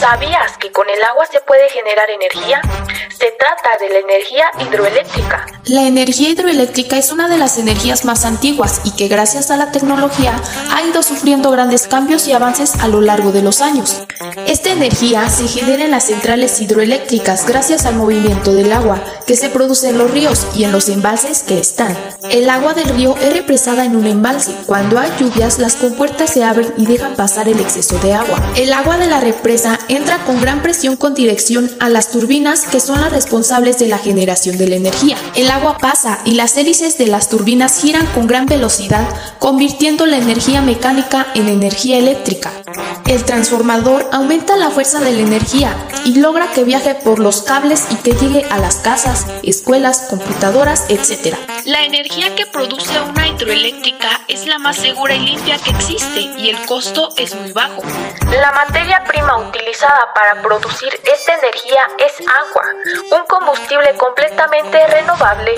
¿Sabías que con el agua se puede generar energía? Se trata de la energía hidroeléctrica. La energía hidroeléctrica es una de las energías más antiguas y que gracias a la tecnología ha ido sufriendo grandes cambios y avances a lo largo de los años. Esta energía se genera en las centrales hidroeléctricas gracias al movimiento del agua que se produce en los ríos y en los embalses que están. El agua del río es represada en un embalse. Cuando hay lluvias, las compuertas se abren y dejan pasar el exceso de agua. El agua de la represa entra con gran presión con dirección a las turbinas que son las responsables de la generación de la energía. El agua pasa y las hélices de las turbinas giran con gran velocidad, convirtiendo la energía mecánica en energía eléctrica. El transformador aumenta la fuerza de la energía y logra que viaje por los cables y que llegue a las casas, escuelas, computadoras, etc. La energía que produce una hidroeléctrica es la más segura y limpia que existe y el costo es muy bajo. La materia prima utilizada para producir esta energía es agua, un combustible completamente renovable